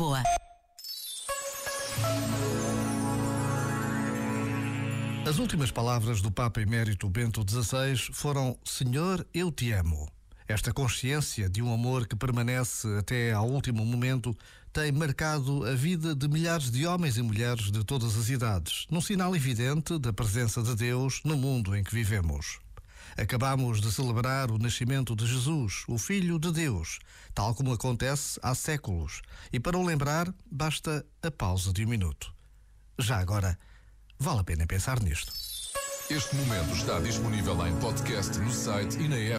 Lisboa. As últimas palavras do Papa Emérito Bento XVI foram: Senhor, eu te amo. Esta consciência de um amor que permanece até ao último momento tem marcado a vida de milhares de homens e mulheres de todas as idades, num sinal evidente da presença de Deus no mundo em que vivemos. Acabamos de celebrar o nascimento de Jesus, o Filho de Deus, tal como acontece há séculos, e para o lembrar basta a pausa de um minuto. Já agora, vale a pena pensar nisto. Este momento está disponível em podcast no site e na app.